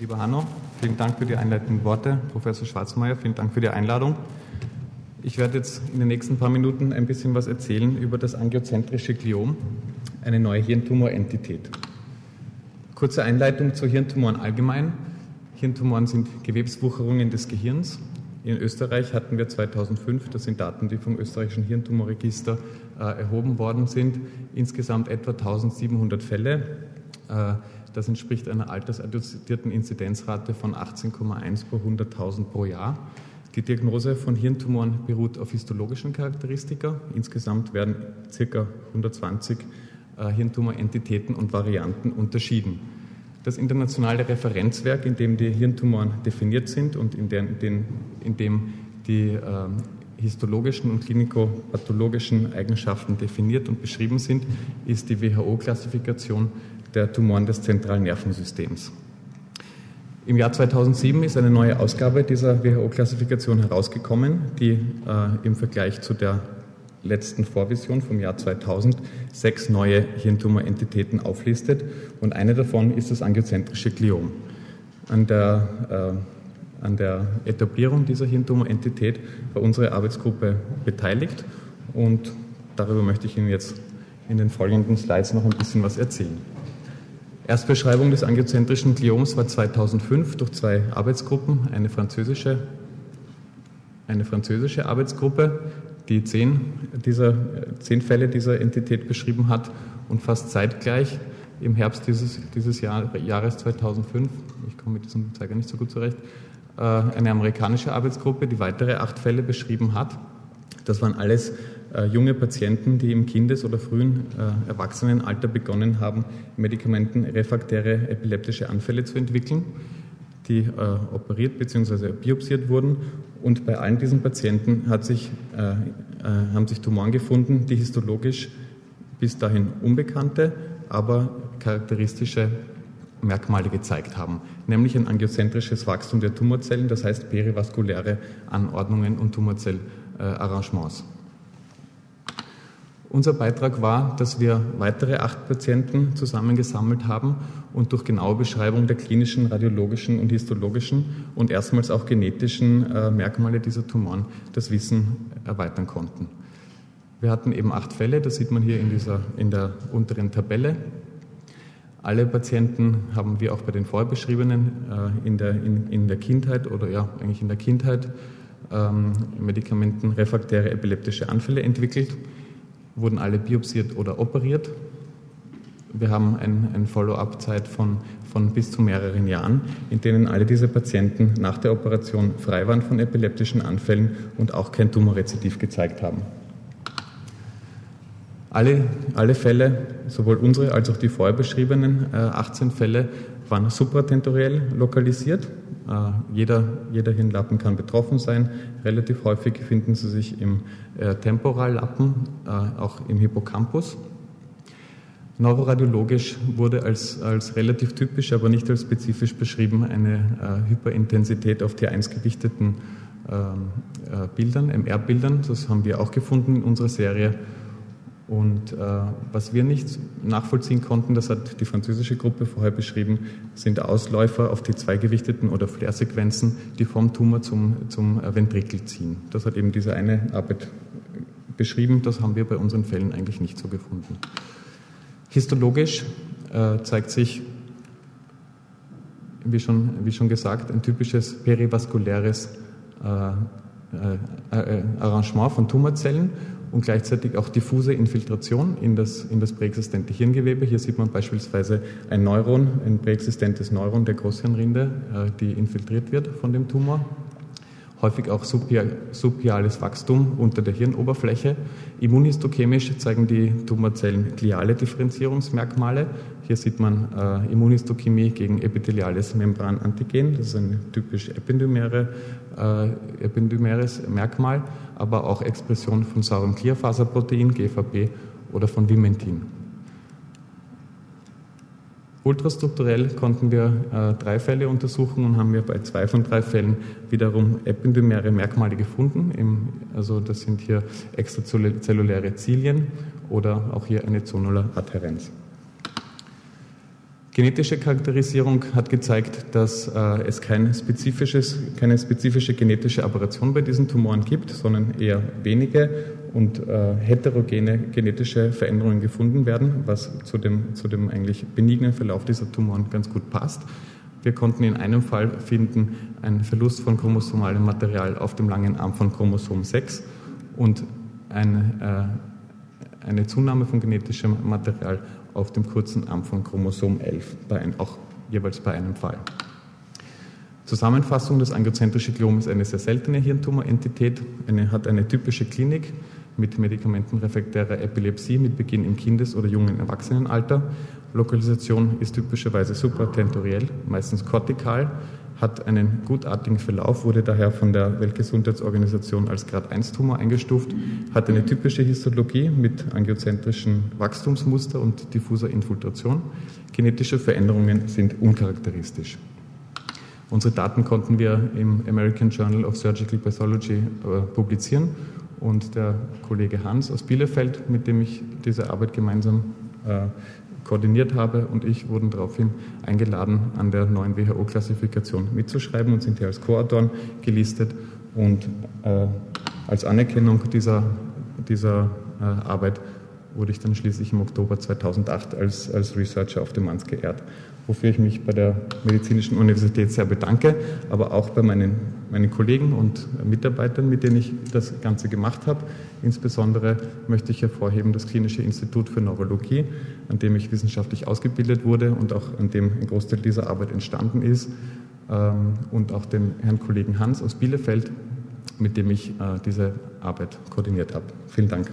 Lieber Hanno, vielen Dank für die einleitenden Worte. Professor Schwarzmeier, vielen Dank für die Einladung. Ich werde jetzt in den nächsten paar Minuten ein bisschen was erzählen über das angiozentrische Gliom, eine neue Hirntumorentität. Kurze Einleitung zu Hirntumoren allgemein. Hirntumoren sind Gewebswucherungen des Gehirns. In Österreich hatten wir 2005, das sind Daten, die vom österreichischen Hirntumorregister äh, erhoben worden sind, insgesamt etwa 1700 Fälle. Äh, das entspricht einer altersadjustierten Inzidenzrate von 18,1 pro 100.000 pro Jahr. Die Diagnose von Hirntumoren beruht auf histologischen Charakteristika. Insgesamt werden ca. 120 äh, Hirntumorentitäten und Varianten unterschieden. Das internationale Referenzwerk, in dem die Hirntumoren definiert sind und in, der, in, in dem die äh, histologischen und klinikopathologischen Eigenschaften definiert und beschrieben sind, ist die WHO-Klassifikation der Tumoren des zentralen Nervensystems. Im Jahr 2007 ist eine neue Ausgabe dieser WHO-Klassifikation herausgekommen, die äh, im Vergleich zu der letzten Vorvision vom Jahr 2000 sechs neue Hirntumorentitäten auflistet und eine davon ist das angiozentrische Gliom. An der, äh, an der Etablierung dieser Hirntumorentität war unsere Arbeitsgruppe beteiligt und darüber möchte ich Ihnen jetzt in den folgenden Slides noch ein bisschen was erzählen. Erstbeschreibung des angiozentrischen Glioms war 2005 durch zwei Arbeitsgruppen, eine französische, eine französische Arbeitsgruppe, die zehn, dieser, zehn Fälle dieser Entität beschrieben hat und fast zeitgleich im Herbst dieses, dieses Jahr, Jahres 2005, ich komme mit diesem Zeiger nicht so gut zurecht, äh, eine amerikanische Arbeitsgruppe, die weitere acht Fälle beschrieben hat. Das waren alles äh, junge Patienten, die im Kindes- oder frühen äh, Erwachsenenalter begonnen haben, medikamentenrefraktäre epileptische Anfälle zu entwickeln, die äh, operiert bzw. biopsiert wurden. Und bei allen diesen Patienten sich, äh, äh, haben sich Tumoren gefunden, die histologisch bis dahin unbekannte, aber charakteristische Merkmale gezeigt haben, nämlich ein angiozentrisches Wachstum der Tumorzellen, das heißt perivaskuläre Anordnungen und Tumorzellarrangements. Unser Beitrag war, dass wir weitere acht Patienten zusammengesammelt haben und durch genaue Beschreibung der klinischen, radiologischen und histologischen und erstmals auch genetischen äh, Merkmale dieser Tumoren das Wissen erweitern konnten. Wir hatten eben acht Fälle, das sieht man hier in, dieser, in der unteren Tabelle. Alle Patienten haben wir auch bei den vorher beschriebenen äh, in, der, in, in der Kindheit oder ja, eigentlich in der Kindheit ähm, medikamentenrefraktäre epileptische Anfälle entwickelt wurden alle biopsiert oder operiert. Wir haben eine ein Follow-up-Zeit von, von bis zu mehreren Jahren, in denen alle diese Patienten nach der Operation frei waren von epileptischen Anfällen und auch kein Tumorrezidiv gezeigt haben. Alle, alle Fälle, sowohl unsere als auch die vorher beschriebenen äh, 18 Fälle, waren supratentoriell lokalisiert. Äh, jeder, jeder Hirnlappen kann betroffen sein. Relativ häufig finden sie sich im äh, Temporallappen, äh, auch im Hippocampus. Neuroradiologisch wurde als, als relativ typisch, aber nicht als spezifisch beschrieben, eine Hyperintensität auf T1 gewichteten ähm, äh, Bildern, MR-Bildern. Das haben wir auch gefunden in unserer Serie. Und äh, was wir nicht nachvollziehen konnten, das hat die französische Gruppe vorher beschrieben, sind Ausläufer auf die zweigewichteten oder Flair-Sequenzen, die vom Tumor zum, zum Ventrikel ziehen. Das hat eben diese eine Arbeit beschrieben. Das haben wir bei unseren Fällen eigentlich nicht so gefunden. Histologisch äh, zeigt sich, wie schon, wie schon gesagt, ein typisches perivaskuläres äh, äh, äh Arrangement von Tumorzellen und gleichzeitig auch diffuse Infiltration in das, in das präexistente Hirngewebe. Hier sieht man beispielsweise ein Neuron, ein präexistentes Neuron der Großhirnrinde, äh, die infiltriert wird von dem Tumor häufig auch subpiales Wachstum unter der Hirnoberfläche. Immunhistochemisch zeigen die Tumorzellen gliale Differenzierungsmerkmale. Hier sieht man äh, Immunhistochemie gegen epitheliales Membranantigen, das ist ein typisch ependymäre, äh, ependymäres Merkmal, aber auch Expression von saurem Klierfaserprotein, GVP, oder von Vimentin. Ultrastrukturell konnten wir äh, drei Fälle untersuchen und haben wir bei zwei von drei Fällen wiederum ependymäre Merkmale gefunden. Im, also das sind hier extrazelluläre Zilien oder auch hier eine Zonular Adhärenz. Genetische Charakterisierung hat gezeigt, dass äh, es kein keine spezifische genetische Aberration bei diesen Tumoren gibt, sondern eher wenige und äh, heterogene genetische Veränderungen gefunden werden, was zu dem, zu dem eigentlich benignen Verlauf dieser Tumoren ganz gut passt. Wir konnten in einem Fall finden einen Verlust von chromosomalem Material auf dem langen Arm von Chromosom 6 und ein, äh, eine Zunahme von genetischem Material auf dem kurzen Arm von Chromosom 11, bei ein, auch jeweils bei einem Fall. Zusammenfassung, das angiozentrische Gliom ist eine sehr seltene Hirntumorentität, eine, hat eine typische Klinik mit medikamentenrefraktärer Epilepsie mit Beginn im Kindes- oder jungen Erwachsenenalter. Lokalisation ist typischerweise supratentoriell, meistens kortikal hat einen gutartigen Verlauf, wurde daher von der Weltgesundheitsorganisation als Grad 1 Tumor eingestuft, hat eine typische Histologie mit angiozentrischen Wachstumsmuster und diffuser Infiltration. Genetische Veränderungen sind uncharakteristisch. Unsere Daten konnten wir im American Journal of Surgical Pathology äh, publizieren und der Kollege Hans aus Bielefeld, mit dem ich diese Arbeit gemeinsam äh, koordiniert habe und ich wurden daraufhin eingeladen, an der neuen WHO-Klassifikation mitzuschreiben und sind hier als Co-Autoren gelistet. Und äh, als Anerkennung dieser, dieser äh, Arbeit wurde ich dann schließlich im Oktober 2008 als, als Researcher auf dem Mans geehrt wofür ich mich bei der Medizinischen Universität sehr bedanke, aber auch bei meinen, meinen Kollegen und Mitarbeitern, mit denen ich das Ganze gemacht habe. Insbesondere möchte ich hervorheben das Klinische Institut für Neurologie, an dem ich wissenschaftlich ausgebildet wurde und auch an dem ein Großteil dieser Arbeit entstanden ist, ähm, und auch den Herrn Kollegen Hans aus Bielefeld, mit dem ich äh, diese Arbeit koordiniert habe. Vielen Dank.